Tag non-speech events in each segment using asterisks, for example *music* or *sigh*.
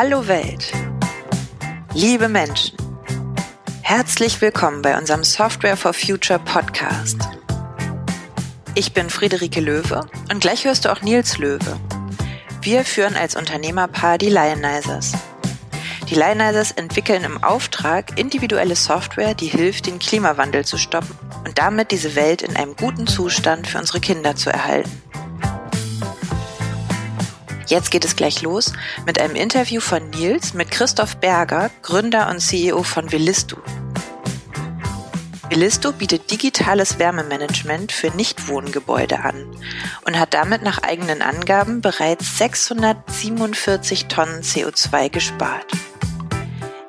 Hallo Welt. Liebe Menschen. Herzlich willkommen bei unserem Software for Future Podcast. Ich bin Friederike Löwe und gleich hörst du auch Nils Löwe. Wir führen als Unternehmerpaar die Lionizers. Die Lionizers entwickeln im Auftrag individuelle Software, die hilft, den Klimawandel zu stoppen und damit diese Welt in einem guten Zustand für unsere Kinder zu erhalten. Jetzt geht es gleich los mit einem Interview von Nils mit Christoph Berger, Gründer und CEO von Willisto. Willisto bietet digitales Wärmemanagement für Nichtwohngebäude an und hat damit nach eigenen Angaben bereits 647 Tonnen CO2 gespart.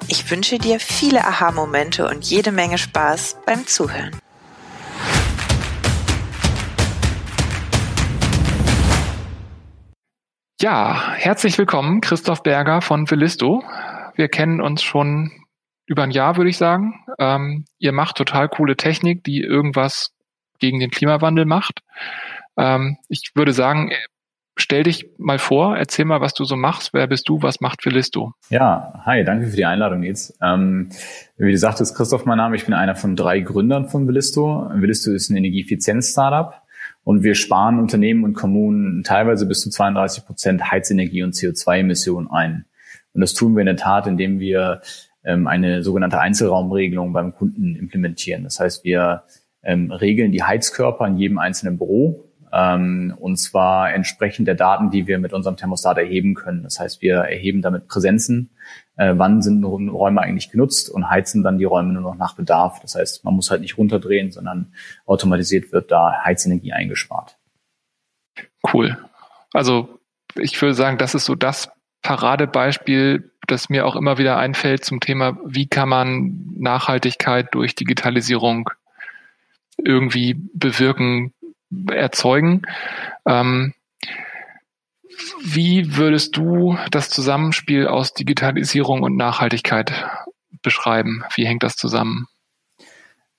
Ich wünsche dir viele Aha-Momente und jede Menge Spaß beim Zuhören. Ja, herzlich willkommen, Christoph Berger von Villisto. Wir kennen uns schon über ein Jahr, würde ich sagen. Ähm, ihr macht total coole Technik, die irgendwas gegen den Klimawandel macht. Ähm, ich würde sagen, stell dich mal vor, erzähl mal, was du so machst. Wer bist du? Was macht Villisto? Ja, hi, danke für die Einladung jetzt. Ähm, wie du sagtest, Christoph mein Name. Ich bin einer von drei Gründern von Villisto. Villisto ist ein Energieeffizienz-Startup. Und wir sparen Unternehmen und Kommunen teilweise bis zu 32 Prozent Heizenergie und CO2-Emissionen ein. Und das tun wir in der Tat, indem wir ähm, eine sogenannte Einzelraumregelung beim Kunden implementieren. Das heißt, wir ähm, regeln die Heizkörper in jedem einzelnen Büro ähm, und zwar entsprechend der Daten, die wir mit unserem Thermostat erheben können. Das heißt, wir erheben damit Präsenzen, äh, wann sind Räume eigentlich genutzt und heizen dann die Räume nur noch nach Bedarf. Das heißt, man muss halt nicht runterdrehen, sondern automatisiert wird da Heizenergie eingespart. Cool. Also ich würde sagen, das ist so das Paradebeispiel, das mir auch immer wieder einfällt zum Thema, wie kann man Nachhaltigkeit durch Digitalisierung irgendwie bewirken, erzeugen. Ähm, wie würdest du das Zusammenspiel aus Digitalisierung und Nachhaltigkeit beschreiben? Wie hängt das zusammen?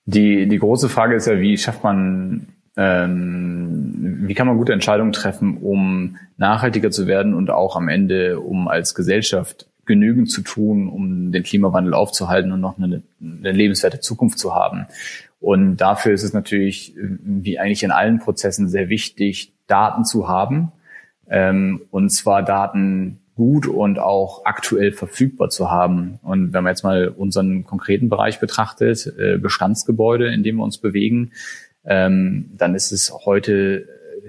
Die, die große Frage ist ja, wie schafft man, ähm, wie kann man gute Entscheidungen treffen, um nachhaltiger zu werden und auch am Ende, um als Gesellschaft genügend zu tun, um den Klimawandel aufzuhalten und noch eine, eine lebenswerte Zukunft zu haben. Und dafür ist es natürlich, wie eigentlich in allen Prozessen, sehr wichtig, Daten zu haben. Ähm, und zwar Daten gut und auch aktuell verfügbar zu haben. Und wenn man jetzt mal unseren konkreten Bereich betrachtet, äh, Bestandsgebäude, in dem wir uns bewegen, ähm, dann ist es heute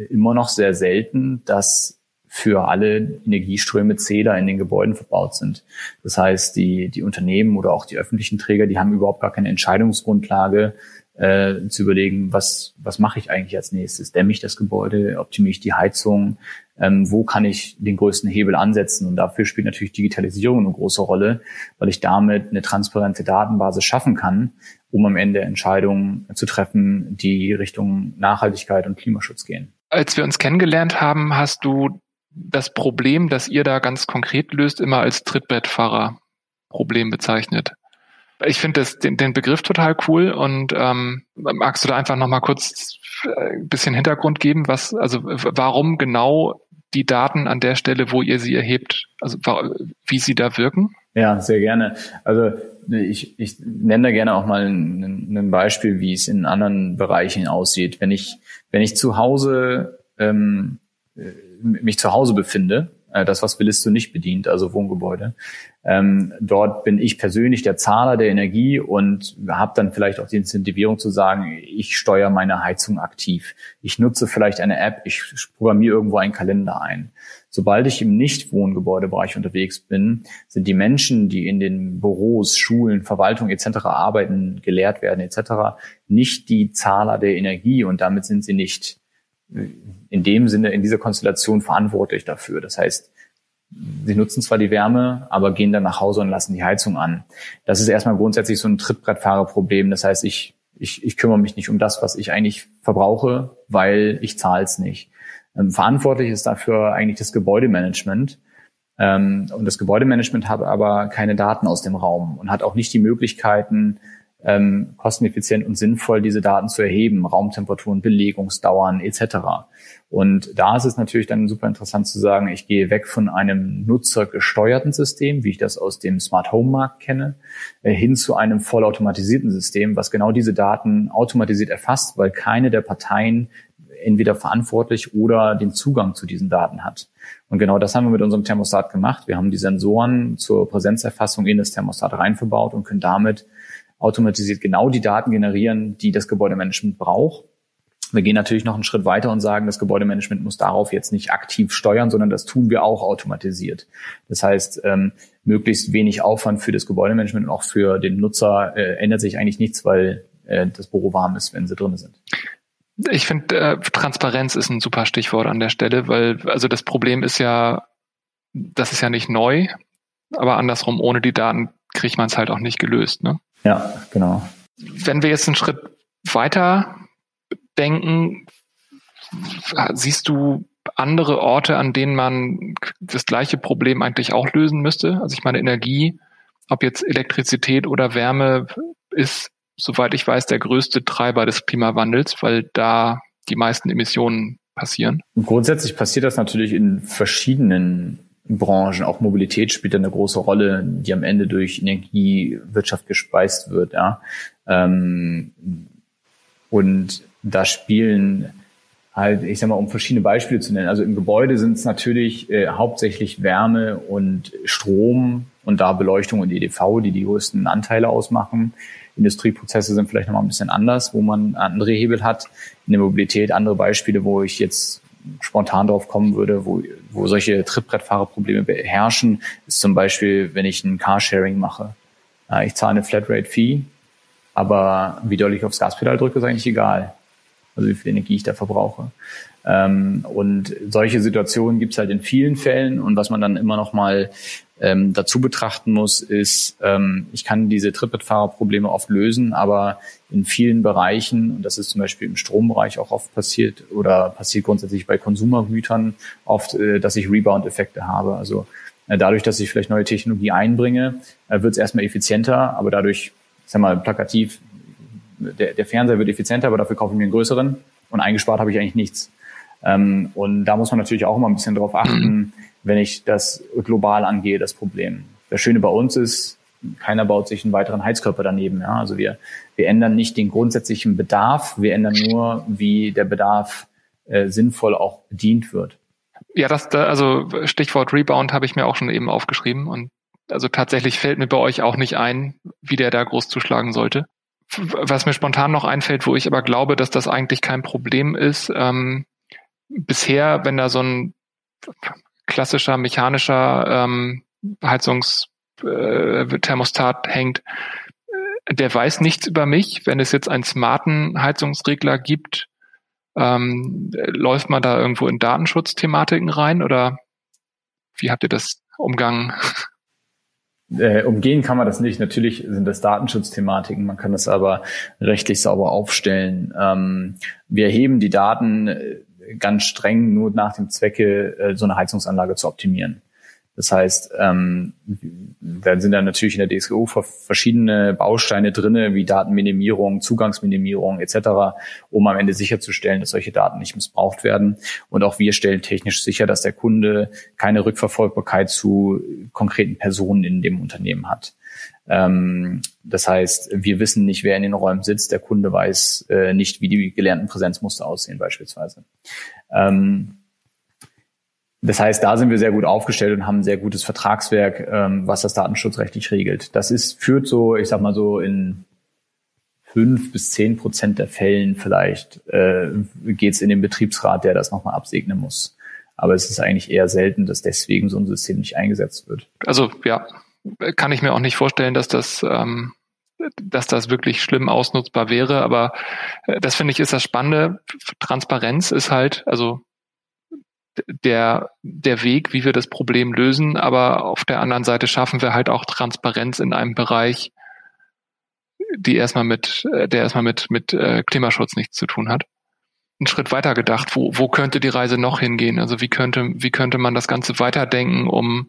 immer noch sehr selten, dass für alle Energieströme Zähler in den Gebäuden verbaut sind. Das heißt, die, die Unternehmen oder auch die öffentlichen Träger, die haben überhaupt gar keine Entscheidungsgrundlage, äh, zu überlegen, was, was mache ich eigentlich als nächstes? Dämme ich das Gebäude? Optimiere ich die Heizung? Ähm, wo kann ich den größten Hebel ansetzen? Und dafür spielt natürlich Digitalisierung eine große Rolle, weil ich damit eine transparente Datenbasis schaffen kann, um am Ende Entscheidungen zu treffen, die Richtung Nachhaltigkeit und Klimaschutz gehen. Als wir uns kennengelernt haben, hast du das Problem, das ihr da ganz konkret löst, immer als Trittbrettfahrer-Problem bezeichnet. Ich finde den, den Begriff total cool und ähm, magst du da einfach nochmal kurz äh, ein bisschen Hintergrund geben, was, also warum genau die Daten an der Stelle, wo ihr sie erhebt, also wie sie da wirken? Ja, sehr gerne. Also ich, ich nenne da gerne auch mal ein, ein Beispiel, wie es in anderen Bereichen aussieht. Wenn ich, wenn ich zu Hause ähm, mich zu Hause befinde, äh, das, was Willisto nicht bedient, also Wohngebäude. Ähm, dort bin ich persönlich der Zahler der Energie und habe dann vielleicht auch die Incentivierung zu sagen, ich steuere meine Heizung aktiv. Ich nutze vielleicht eine App, ich programmiere irgendwo einen Kalender ein. Sobald ich im Nicht-Wohngebäudebereich unterwegs bin, sind die Menschen, die in den Büros, Schulen, Verwaltung etc. arbeiten, gelehrt werden etc., nicht die Zahler der Energie und damit sind sie nicht in dem Sinne, in dieser Konstellation verantwortlich dafür. Das heißt, sie nutzen zwar die Wärme, aber gehen dann nach Hause und lassen die Heizung an. Das ist erstmal grundsätzlich so ein Trittbrettfahrerproblem. Das heißt, ich, ich, ich kümmere mich nicht um das, was ich eigentlich verbrauche, weil ich zahle es nicht. Ähm, verantwortlich ist dafür eigentlich das Gebäudemanagement. Ähm, und das Gebäudemanagement hat aber keine Daten aus dem Raum und hat auch nicht die Möglichkeiten, ähm, kosteneffizient und sinnvoll, diese Daten zu erheben, Raumtemperaturen, Belegungsdauern etc. Und da ist es natürlich dann super interessant zu sagen, ich gehe weg von einem nutzergesteuerten System, wie ich das aus dem Smart Home Markt kenne, äh, hin zu einem vollautomatisierten System, was genau diese Daten automatisiert erfasst, weil keine der Parteien entweder verantwortlich oder den Zugang zu diesen Daten hat. Und genau das haben wir mit unserem Thermostat gemacht. Wir haben die Sensoren zur Präsenzerfassung in das Thermostat rein verbaut und können damit automatisiert genau die Daten generieren, die das Gebäudemanagement braucht. Wir gehen natürlich noch einen Schritt weiter und sagen, das Gebäudemanagement muss darauf jetzt nicht aktiv steuern, sondern das tun wir auch automatisiert. Das heißt, ähm, möglichst wenig Aufwand für das Gebäudemanagement und auch für den Nutzer äh, ändert sich eigentlich nichts, weil äh, das Büro warm ist, wenn sie drin sind. Ich finde, äh, Transparenz ist ein super Stichwort an der Stelle, weil also das Problem ist ja, das ist ja nicht neu, aber andersrum, ohne die Daten kriegt man es halt auch nicht gelöst. Ne? Ja, genau. Wenn wir jetzt einen Schritt weiter denken, siehst du andere Orte, an denen man das gleiche Problem eigentlich auch lösen müsste? Also ich meine, Energie, ob jetzt Elektrizität oder Wärme, ist soweit ich weiß, der größte Treiber des Klimawandels, weil da die meisten Emissionen passieren. Grundsätzlich passiert das natürlich in verschiedenen Branchen. Auch Mobilität spielt eine große Rolle, die am Ende durch Energiewirtschaft gespeist wird. Ja. Ähm, und da spielen halt, ich sag mal, um verschiedene Beispiele zu nennen. Also im Gebäude sind es natürlich äh, hauptsächlich Wärme und Strom und da Beleuchtung und EDV, die die größten Anteile ausmachen. Industrieprozesse sind vielleicht nochmal ein bisschen anders, wo man andere Hebel hat. In der Mobilität andere Beispiele, wo ich jetzt spontan drauf kommen würde, wo, wo solche Trittbrettfahrerprobleme beherrschen, ist zum Beispiel, wenn ich ein Carsharing mache. Ich zahle eine Flatrate-Fee, aber wie doll ich aufs Gaspedal drücke, ist eigentlich egal. Also wie viel Energie ich da verbrauche. Ähm, und solche Situationen gibt es halt in vielen Fällen. Und was man dann immer noch mal ähm, dazu betrachten muss, ist, ähm, ich kann diese Trittbrettfahrerprobleme oft lösen, aber in vielen Bereichen, und das ist zum Beispiel im Strombereich auch oft passiert oder passiert grundsätzlich bei Konsumergütern oft, äh, dass ich Rebound-Effekte habe. Also äh, dadurch, dass ich vielleicht neue Technologie einbringe, äh, wird es erstmal effizienter, aber dadurch, ich sag mal, plakativ, der, der Fernseher wird effizienter, aber dafür kaufe ich mir einen größeren und eingespart habe ich eigentlich nichts. Ähm, und da muss man natürlich auch immer ein bisschen drauf achten, wenn ich das global angehe, das Problem. Das Schöne bei uns ist, keiner baut sich einen weiteren Heizkörper daneben. Ja? Also wir, wir ändern nicht den grundsätzlichen Bedarf, wir ändern nur, wie der Bedarf äh, sinnvoll auch bedient wird. Ja, das, da, also Stichwort Rebound habe ich mir auch schon eben aufgeschrieben und also tatsächlich fällt mir bei euch auch nicht ein, wie der da groß zuschlagen sollte. Was mir spontan noch einfällt, wo ich aber glaube, dass das eigentlich kein Problem ist, ähm, bisher, wenn da so ein klassischer mechanischer ähm, Heizungsthermostat äh, hängt, äh, der weiß nichts über mich. Wenn es jetzt einen smarten Heizungsregler gibt, ähm, läuft man da irgendwo in Datenschutzthematiken rein oder wie habt ihr das umgangen? Äh, umgehen kann man das nicht. Natürlich sind das Datenschutzthematiken. Man kann das aber rechtlich sauber aufstellen. Ähm, wir erheben die Daten äh, ganz streng nur nach dem Zwecke, äh, so eine Heizungsanlage zu optimieren. Das heißt, ähm, da sind dann natürlich in der DSGO verschiedene Bausteine drinne, wie Datenminimierung, Zugangsminimierung etc., um am Ende sicherzustellen, dass solche Daten nicht missbraucht werden. Und auch wir stellen technisch sicher, dass der Kunde keine Rückverfolgbarkeit zu konkreten Personen in dem Unternehmen hat. Ähm, das heißt, wir wissen nicht, wer in den Räumen sitzt. Der Kunde weiß äh, nicht, wie die gelernten Präsenzmuster aussehen beispielsweise. Ähm, das heißt, da sind wir sehr gut aufgestellt und haben ein sehr gutes Vertragswerk, ähm, was das datenschutzrechtlich regelt. Das ist, führt so, ich sag mal so in fünf bis zehn Prozent der Fällen vielleicht äh, geht es in den Betriebsrat, der das nochmal absegnen muss. Aber es ist eigentlich eher selten, dass deswegen so ein System nicht eingesetzt wird. Also ja, kann ich mir auch nicht vorstellen, dass das, ähm, dass das wirklich schlimm ausnutzbar wäre. Aber äh, das finde ich ist das Spannende. Transparenz ist halt, also der, der Weg, wie wir das Problem lösen. Aber auf der anderen Seite schaffen wir halt auch Transparenz in einem Bereich, die erstmal mit, äh, der erstmal mit, mit äh, Klimaschutz nichts zu tun hat. Einen Schritt weiter gedacht, wo, wo könnte die Reise noch hingehen? Also wie könnte, wie könnte man das Ganze weiterdenken, um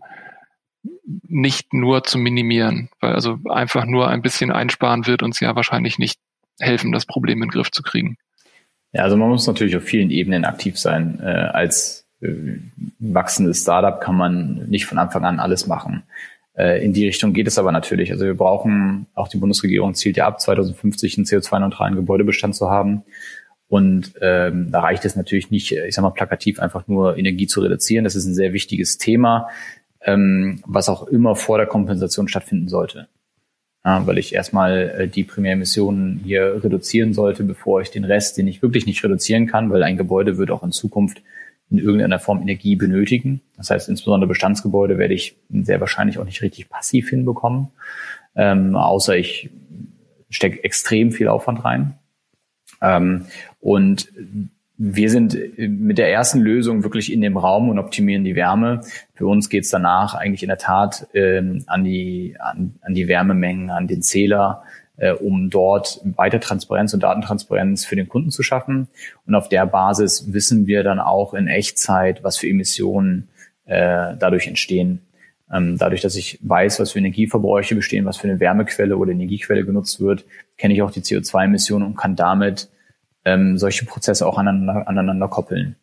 nicht nur zu minimieren, weil also einfach nur ein bisschen einsparen wird uns ja wahrscheinlich nicht helfen, das Problem in den Griff zu kriegen. Ja, also man muss natürlich auf vielen Ebenen aktiv sein. Äh, als wachsendes Startup kann man nicht von Anfang an alles machen. Äh, in die Richtung geht es aber natürlich. Also wir brauchen, auch die Bundesregierung zielt ja ab, 2050 einen CO2-neutralen Gebäudebestand zu haben. Und ähm, da reicht es natürlich nicht, ich sag mal, plakativ einfach nur Energie zu reduzieren. Das ist ein sehr wichtiges Thema, ähm, was auch immer vor der Kompensation stattfinden sollte. Ja, weil ich erstmal äh, die Primäremissionen hier reduzieren sollte, bevor ich den Rest, den ich wirklich nicht reduzieren kann, weil ein Gebäude wird auch in Zukunft in irgendeiner Form Energie benötigen. Das heißt, insbesondere Bestandsgebäude werde ich sehr wahrscheinlich auch nicht richtig passiv hinbekommen, ähm, außer ich stecke extrem viel Aufwand rein. Ähm, und wir sind mit der ersten Lösung wirklich in dem Raum und optimieren die Wärme. Für uns geht es danach eigentlich in der Tat ähm, an, die, an, an die Wärmemengen, an den Zähler, äh, um dort weiter Transparenz und Datentransparenz für den Kunden zu schaffen. Und auf der Basis wissen wir dann auch in Echtzeit, was für Emissionen äh, dadurch entstehen. Ähm, dadurch, dass ich weiß, was für Energieverbräuche bestehen, was für eine Wärmequelle oder Energiequelle genutzt wird, kenne ich auch die CO2-Emissionen und kann damit ähm, solche Prozesse auch aneinander, aneinander koppeln.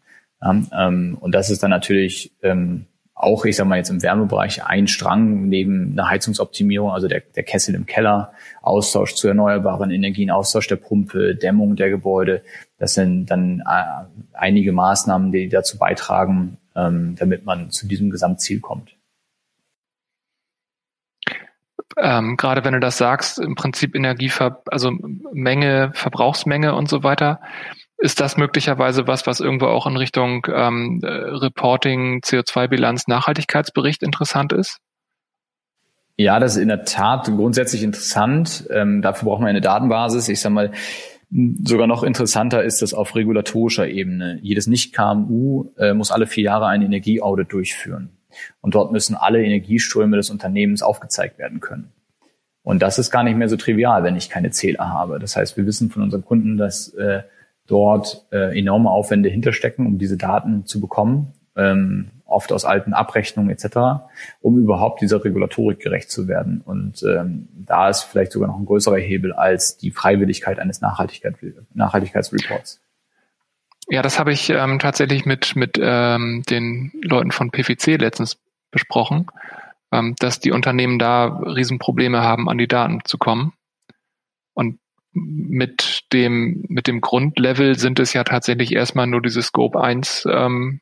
Ja, ähm, und das ist dann natürlich ähm, auch, ich sag mal jetzt im Wärmebereich, ein Strang neben einer Heizungsoptimierung, also der, der Kessel im Keller, Austausch zu erneuerbaren Energien, Austausch der Pumpe, Dämmung der Gebäude. Das sind dann äh, einige Maßnahmen, die dazu beitragen, ähm, damit man zu diesem Gesamtziel kommt. Ähm, gerade wenn du das sagst, im Prinzip Energiever, also Menge, Verbrauchsmenge und so weiter, ist das möglicherweise was, was irgendwo auch in Richtung ähm, Reporting, CO2-Bilanz, Nachhaltigkeitsbericht interessant ist? Ja, das ist in der Tat grundsätzlich interessant. Ähm, dafür brauchen wir eine Datenbasis. Ich sage mal, sogar noch interessanter ist das auf regulatorischer Ebene. Jedes Nicht-KMU äh, muss alle vier Jahre ein Energieaudit durchführen. Und dort müssen alle Energieströme des Unternehmens aufgezeigt werden können. Und das ist gar nicht mehr so trivial, wenn ich keine Zähler habe. Das heißt, wir wissen von unseren Kunden, dass äh, dort äh, enorme Aufwände hinterstecken, um diese Daten zu bekommen, ähm, oft aus alten Abrechnungen etc., um überhaupt dieser Regulatorik gerecht zu werden. Und ähm, da ist vielleicht sogar noch ein größerer Hebel als die Freiwilligkeit eines Nachhaltigkeit, Nachhaltigkeitsreports. Ja, das habe ich ähm, tatsächlich mit, mit ähm, den Leuten von PVC letztens besprochen, ähm, dass die Unternehmen da Riesenprobleme haben, an die Daten zu kommen. Und mit dem, mit dem Grundlevel sind es ja tatsächlich erstmal nur diese Scope 1 ähm,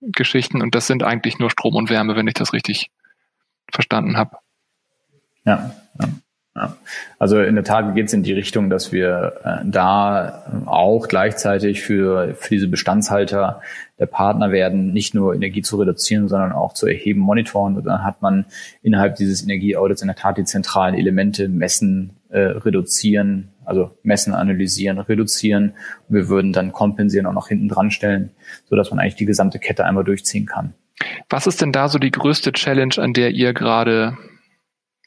Geschichten und das sind eigentlich nur Strom und Wärme, wenn ich das richtig verstanden habe. Ja, ja. Ja. Also in der Tat geht es in die Richtung, dass wir äh, da auch gleichzeitig für, für diese Bestandshalter der Partner werden, nicht nur Energie zu reduzieren, sondern auch zu erheben, monitoren. Und dann hat man innerhalb dieses Energieaudits in der Tat die zentralen Elemente messen, äh, reduzieren, also messen, analysieren, reduzieren. Und wir würden dann kompensieren auch noch hinten dran stellen, sodass man eigentlich die gesamte Kette einmal durchziehen kann. Was ist denn da so die größte Challenge, an der ihr gerade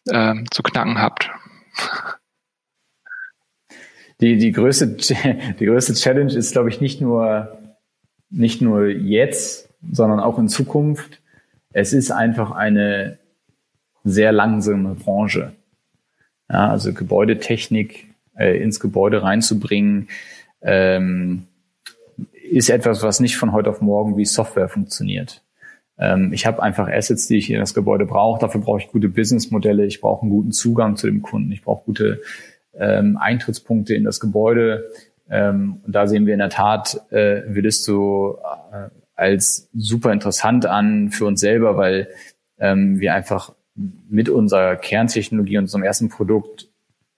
äh, zu knacken habt? Die, die, größte, *laughs* die größte Challenge ist, glaube ich, nicht nur, nicht nur jetzt, sondern auch in Zukunft. Es ist einfach eine sehr langsame Branche. Ja, also Gebäudetechnik äh, ins Gebäude reinzubringen, ähm, ist etwas, was nicht von heute auf morgen wie Software funktioniert. Ähm, ich habe einfach Assets, die ich in das Gebäude brauche. Dafür brauche ich gute Businessmodelle. Ich brauche einen guten Zugang zu dem Kunden. Ich brauche gute ähm, Eintrittspunkte in das Gebäude. Ähm, und da sehen wir in der Tat äh, Willisto äh, als super interessant an für uns selber, weil ähm, wir einfach mit unserer Kerntechnologie und unserem ersten Produkt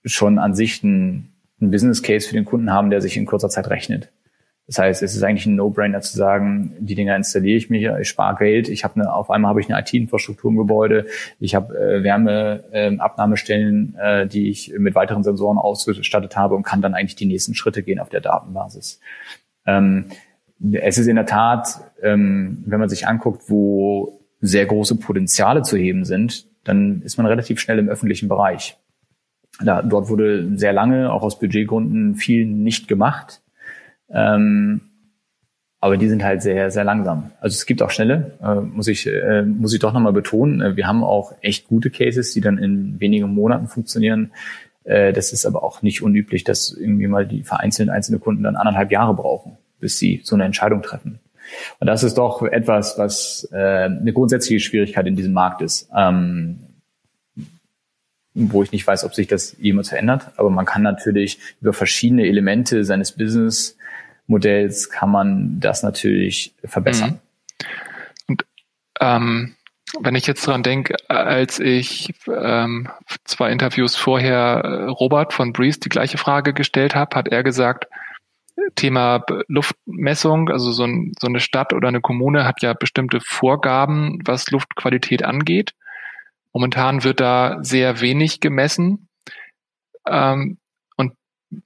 schon an sich ein, ein Business Case für den Kunden haben, der sich in kurzer Zeit rechnet. Das heißt, es ist eigentlich ein No-Brainer zu sagen, die Dinger installiere ich mir, ich spare Geld, ich habe eine, auf einmal habe ich eine IT-Infrastruktur im Gebäude, ich habe äh, Wärmeabnahmestellen, äh, äh, die ich mit weiteren Sensoren ausgestattet habe und kann dann eigentlich die nächsten Schritte gehen auf der Datenbasis. Ähm, es ist in der Tat, ähm, wenn man sich anguckt, wo sehr große Potenziale zu heben sind, dann ist man relativ schnell im öffentlichen Bereich. Da, dort wurde sehr lange, auch aus Budgetgründen, viel nicht gemacht. Ähm, aber die sind halt sehr, sehr langsam. Also es gibt auch schnelle, äh, muss ich, äh, muss ich doch nochmal betonen. Äh, wir haben auch echt gute Cases, die dann in wenigen Monaten funktionieren. Äh, das ist aber auch nicht unüblich, dass irgendwie mal die vereinzelten einzelne Kunden dann anderthalb Jahre brauchen, bis sie so eine Entscheidung treffen. Und das ist doch etwas, was äh, eine grundsätzliche Schwierigkeit in diesem Markt ist. Ähm, wo ich nicht weiß, ob sich das jemals verändert. Aber man kann natürlich über verschiedene Elemente seines Business-Modells kann man das natürlich verbessern. Mhm. Und ähm, wenn ich jetzt dran denke, als ich ähm, zwei Interviews vorher äh, Robert von Breeze die gleiche Frage gestellt habe, hat er gesagt, Thema Luftmessung, also so, ein, so eine Stadt oder eine Kommune hat ja bestimmte Vorgaben, was Luftqualität angeht. Momentan wird da sehr wenig gemessen. Ähm, und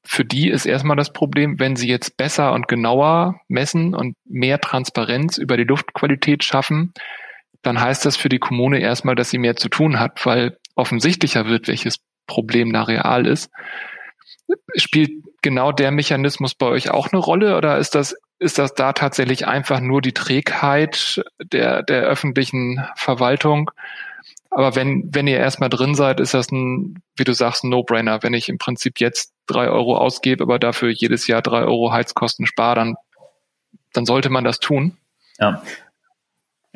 für die ist erstmal das Problem, wenn sie jetzt besser und genauer messen und mehr Transparenz über die Luftqualität schaffen, dann heißt das für die Kommune erstmal, dass sie mehr zu tun hat, weil offensichtlicher wird, welches Problem da real ist. Spielt genau der Mechanismus bei euch auch eine Rolle oder ist das, ist das da tatsächlich einfach nur die Trägheit der, der öffentlichen Verwaltung? Aber wenn, wenn ihr erstmal drin seid, ist das ein, wie du sagst, ein No-Brainer. Wenn ich im Prinzip jetzt drei Euro ausgebe, aber dafür jedes Jahr drei Euro Heizkosten spare, dann, dann sollte man das tun. Ja.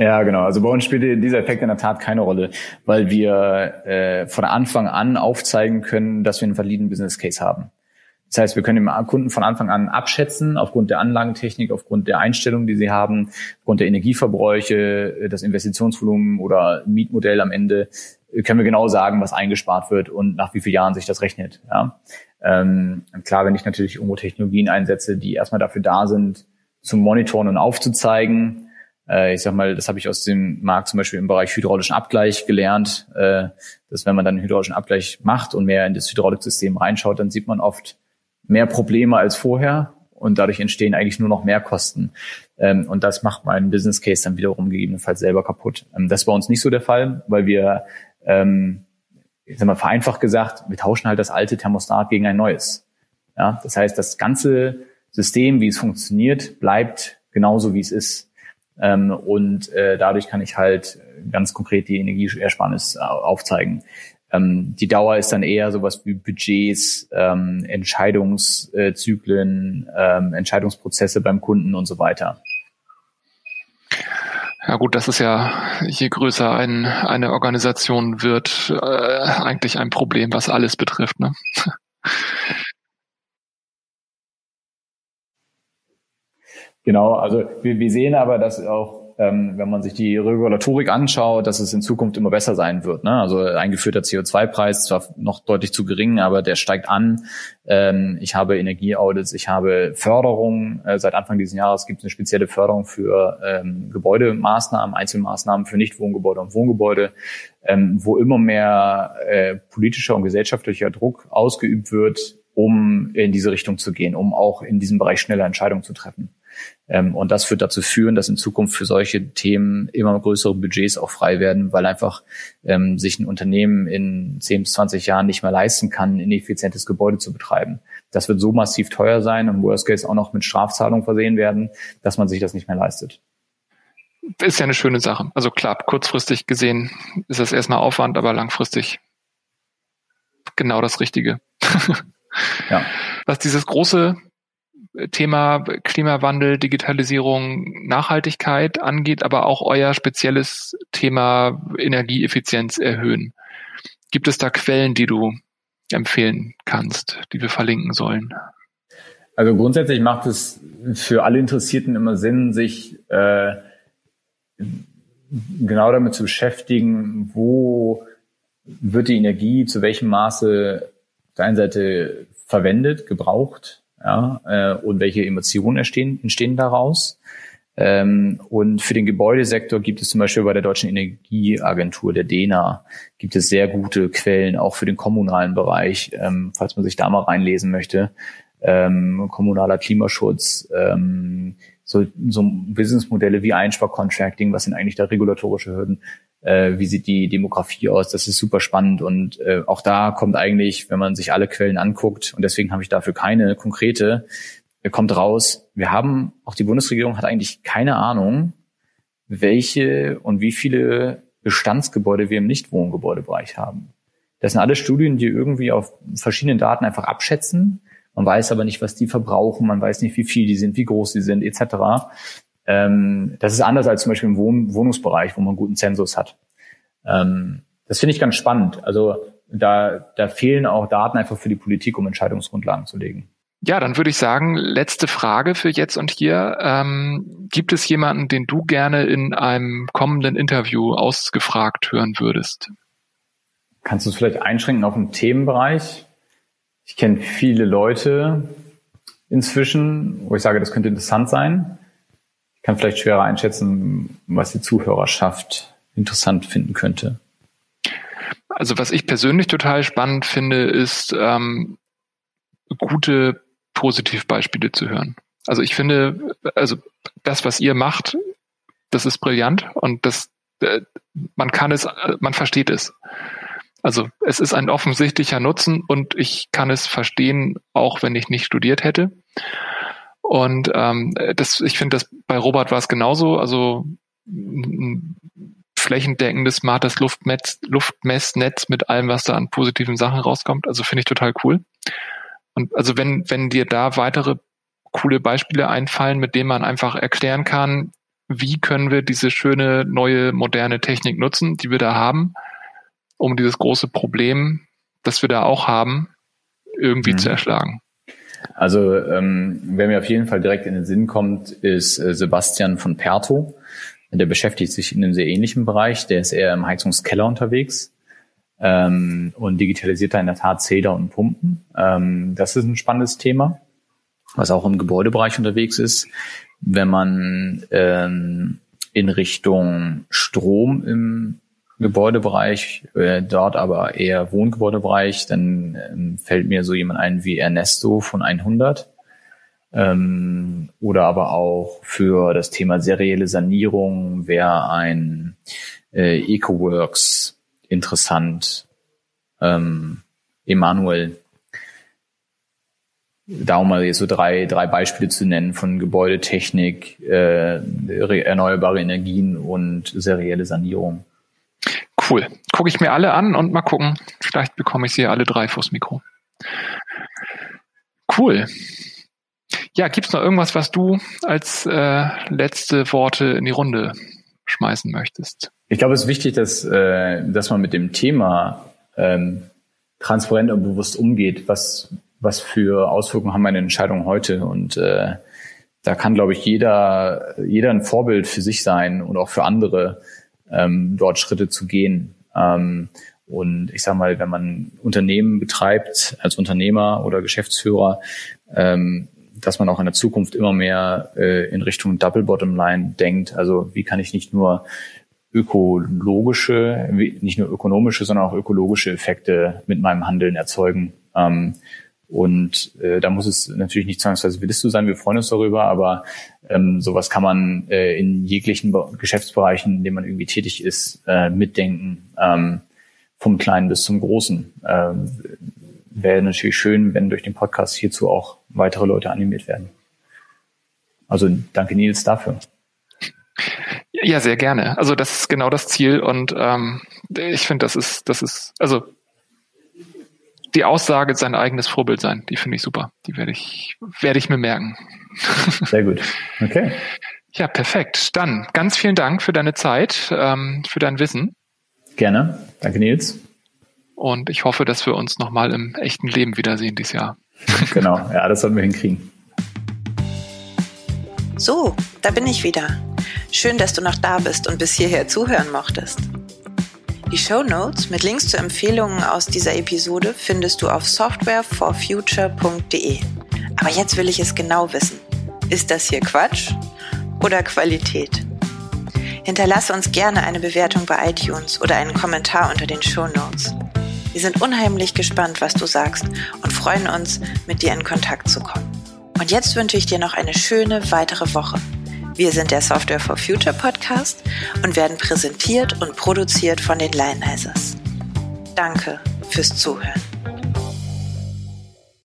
Ja, genau. Also bei uns spielt dieser Effekt in der Tat keine Rolle, weil wir äh, von Anfang an aufzeigen können, dass wir einen validen Business Case haben. Das heißt, wir können dem Kunden von Anfang an abschätzen, aufgrund der Anlagentechnik, aufgrund der Einstellungen, die sie haben, aufgrund der Energieverbräuche, äh, das Investitionsvolumen oder Mietmodell am Ende, äh, können wir genau sagen, was eingespart wird und nach wie vielen Jahren sich das rechnet. Ja. Ähm, klar, wenn ich natürlich irgendwo Technologien einsetze, die erstmal dafür da sind, zu monitoren und aufzuzeigen, äh, ich sag mal, das habe ich aus dem Markt zum Beispiel im Bereich hydraulischen Abgleich gelernt, äh, dass wenn man dann einen hydraulischen Abgleich macht und mehr in das Hydrauliksystem reinschaut, dann sieht man oft, mehr Probleme als vorher und dadurch entstehen eigentlich nur noch mehr Kosten. Ähm, und das macht meinen Business Case dann wiederum gegebenenfalls selber kaputt. Ähm, das war uns nicht so der Fall, weil wir, ähm, ich sag mal vereinfacht gesagt, wir tauschen halt das alte Thermostat gegen ein neues. Ja, das heißt, das ganze System, wie es funktioniert, bleibt genauso, wie es ist. Ähm, und äh, dadurch kann ich halt ganz konkret die Energieersparnis äh, aufzeigen. Ähm, die Dauer ist dann eher sowas wie Budgets, ähm, Entscheidungszyklen, ähm, Entscheidungsprozesse beim Kunden und so weiter. Ja gut, das ist ja, je größer ein, eine Organisation wird, äh, eigentlich ein Problem, was alles betrifft. Ne? Genau, also wir, wir sehen aber, dass auch ähm, wenn man sich die Regulatorik anschaut, dass es in Zukunft immer besser sein wird. Ne? Also eingeführter CO2-Preis, zwar noch deutlich zu gering, aber der steigt an. Ähm, ich habe Energieaudits, ich habe Förderung. Äh, seit Anfang dieses Jahres gibt es eine spezielle Förderung für ähm, Gebäudemaßnahmen, Einzelmaßnahmen für Nichtwohngebäude und Wohngebäude, ähm, wo immer mehr äh, politischer und gesellschaftlicher Druck ausgeübt wird, um in diese Richtung zu gehen, um auch in diesem Bereich schneller Entscheidungen zu treffen. Ähm, und das wird dazu führen, dass in Zukunft für solche Themen immer größere Budgets auch frei werden, weil einfach ähm, sich ein Unternehmen in 10 bis 20 Jahren nicht mehr leisten kann, ein ineffizientes Gebäude zu betreiben. Das wird so massiv teuer sein und Worst Case auch noch mit Strafzahlungen versehen werden, dass man sich das nicht mehr leistet. Ist ja eine schöne Sache. Also klar, kurzfristig gesehen ist das erstmal Aufwand, aber langfristig genau das Richtige. *laughs* ja. Was dieses große Thema Klimawandel, Digitalisierung, Nachhaltigkeit angeht, aber auch euer spezielles Thema Energieeffizienz erhöhen. Gibt es da Quellen, die du empfehlen kannst, die wir verlinken sollen? Also grundsätzlich macht es für alle Interessierten immer Sinn, sich äh, genau damit zu beschäftigen, wo wird die Energie zu welchem Maße auf der einen Seite verwendet, gebraucht ja, äh, und welche Emotionen entstehen, entstehen daraus. Ähm, und für den Gebäudesektor gibt es zum Beispiel bei der Deutschen Energieagentur, der DENA, gibt es sehr gute Quellen, auch für den kommunalen Bereich, ähm, falls man sich da mal reinlesen möchte. Ähm, kommunaler Klimaschutz, ähm, so, so Businessmodelle wie Einsparcontracting, was sind eigentlich da regulatorische Hürden? Äh, wie sieht die Demografie aus? Das ist super spannend und äh, auch da kommt eigentlich, wenn man sich alle Quellen anguckt, und deswegen habe ich dafür keine konkrete, kommt raus, wir haben, auch die Bundesregierung hat eigentlich keine Ahnung, welche und wie viele Bestandsgebäude wir im Nichtwohngebäudebereich haben. Das sind alle Studien, die irgendwie auf verschiedenen Daten einfach abschätzen. Man weiß aber nicht, was die verbrauchen, man weiß nicht, wie viel die sind, wie groß die sind, etc. Ähm, das ist anders als zum Beispiel im Wohn Wohnungsbereich, wo man einen guten Zensus hat. Ähm, das finde ich ganz spannend. Also da, da fehlen auch Daten einfach für die Politik, um Entscheidungsgrundlagen zu legen. Ja, dann würde ich sagen, letzte Frage für jetzt und hier. Ähm, gibt es jemanden, den du gerne in einem kommenden Interview ausgefragt hören würdest? Kannst du es vielleicht einschränken auf einen Themenbereich? Ich kenne viele Leute inzwischen, wo ich sage, das könnte interessant sein. Ich kann vielleicht schwerer einschätzen, was die Zuhörerschaft interessant finden könnte. Also was ich persönlich total spannend finde, ist ähm, gute Positivbeispiele zu hören. Also ich finde, also das, was ihr macht, das ist brillant und das, äh, man kann es, man versteht es. Also es ist ein offensichtlicher Nutzen und ich kann es verstehen, auch wenn ich nicht studiert hätte. Und ähm, das, ich finde, das bei Robert war es genauso. Also ein flächendeckendes smartes Luftmess, Luftmessnetz mit allem, was da an positiven Sachen rauskommt. Also finde ich total cool. Und also wenn, wenn dir da weitere coole Beispiele einfallen, mit denen man einfach erklären kann, wie können wir diese schöne, neue, moderne Technik nutzen, die wir da haben, um dieses große Problem, das wir da auch haben, irgendwie mhm. zu erschlagen. Also ähm, wer mir auf jeden Fall direkt in den Sinn kommt, ist äh, Sebastian von Perto. Der beschäftigt sich in einem sehr ähnlichen Bereich. Der ist eher im Heizungskeller unterwegs ähm, und digitalisiert da in der Tat Zähler und Pumpen. Ähm, das ist ein spannendes Thema, was auch im Gebäudebereich unterwegs ist. Wenn man ähm, in Richtung Strom im Gebäudebereich, äh, dort aber eher Wohngebäudebereich, dann ähm, fällt mir so jemand ein wie Ernesto von 100. Ähm, oder aber auch für das Thema serielle Sanierung wäre ein äh, EcoWorks interessant. Ähm, Emanuel. Da um mal so drei, drei Beispiele zu nennen von Gebäudetechnik, äh, erneuerbare Energien und serielle Sanierung. Cool. Gucke ich mir alle an und mal gucken. Vielleicht bekomme ich sie alle drei vors Mikro. Cool. Ja, gibt's noch irgendwas, was du als äh, letzte Worte in die Runde schmeißen möchtest? Ich glaube, es ist wichtig, dass, äh, dass man mit dem Thema ähm, transparent und bewusst umgeht, was, was für Auswirkungen haben meine Entscheidungen heute. Und äh, da kann, glaube ich, jeder, jeder ein Vorbild für sich sein und auch für andere, ähm, dort Schritte zu gehen. Ähm, und ich sage mal, wenn man Unternehmen betreibt als Unternehmer oder Geschäftsführer, ähm, dass man auch in der Zukunft immer mehr äh, in Richtung Double Bottom Line denkt. Also wie kann ich nicht nur ökologische, nicht nur ökonomische, sondern auch ökologische Effekte mit meinem Handeln erzeugen. Ähm, und äh, da muss es natürlich nicht zwangsweise willst du sein, wir freuen uns darüber, aber ähm, sowas kann man äh, in jeglichen Be Geschäftsbereichen, in denen man irgendwie tätig ist, äh, mitdenken, ähm, vom Kleinen bis zum Großen. Ähm, Wäre natürlich schön, wenn durch den Podcast hierzu auch weitere Leute animiert werden. Also danke Nils dafür. Ja, sehr gerne. Also das ist genau das Ziel und ähm, ich finde, das ist, das ist, also die Aussage sein eigenes Vorbild sein, die finde ich super. Die werde ich, werde ich mir merken. Sehr gut. Okay. Ja, perfekt. Dann ganz vielen Dank für deine Zeit, ähm, für dein Wissen. Gerne. Danke, Nils. Und ich hoffe, dass wir uns nochmal im echten Leben wiedersehen dieses Jahr. Genau, ja, das sollten wir hinkriegen. So, da bin ich wieder. Schön, dass du noch da bist und bis hierher zuhören mochtest. Die Show Notes mit Links zu Empfehlungen aus dieser Episode findest du auf softwareforfuture.de. Aber jetzt will ich es genau wissen. Ist das hier Quatsch oder Qualität? Hinterlasse uns gerne eine Bewertung bei iTunes oder einen Kommentar unter den Show Notes. Wir sind unheimlich gespannt, was du sagst und freuen uns, mit dir in Kontakt zu kommen. Und jetzt wünsche ich dir noch eine schöne weitere Woche. Wir sind der Software for Future Podcast und werden präsentiert und produziert von den Lionizers. Danke fürs Zuhören.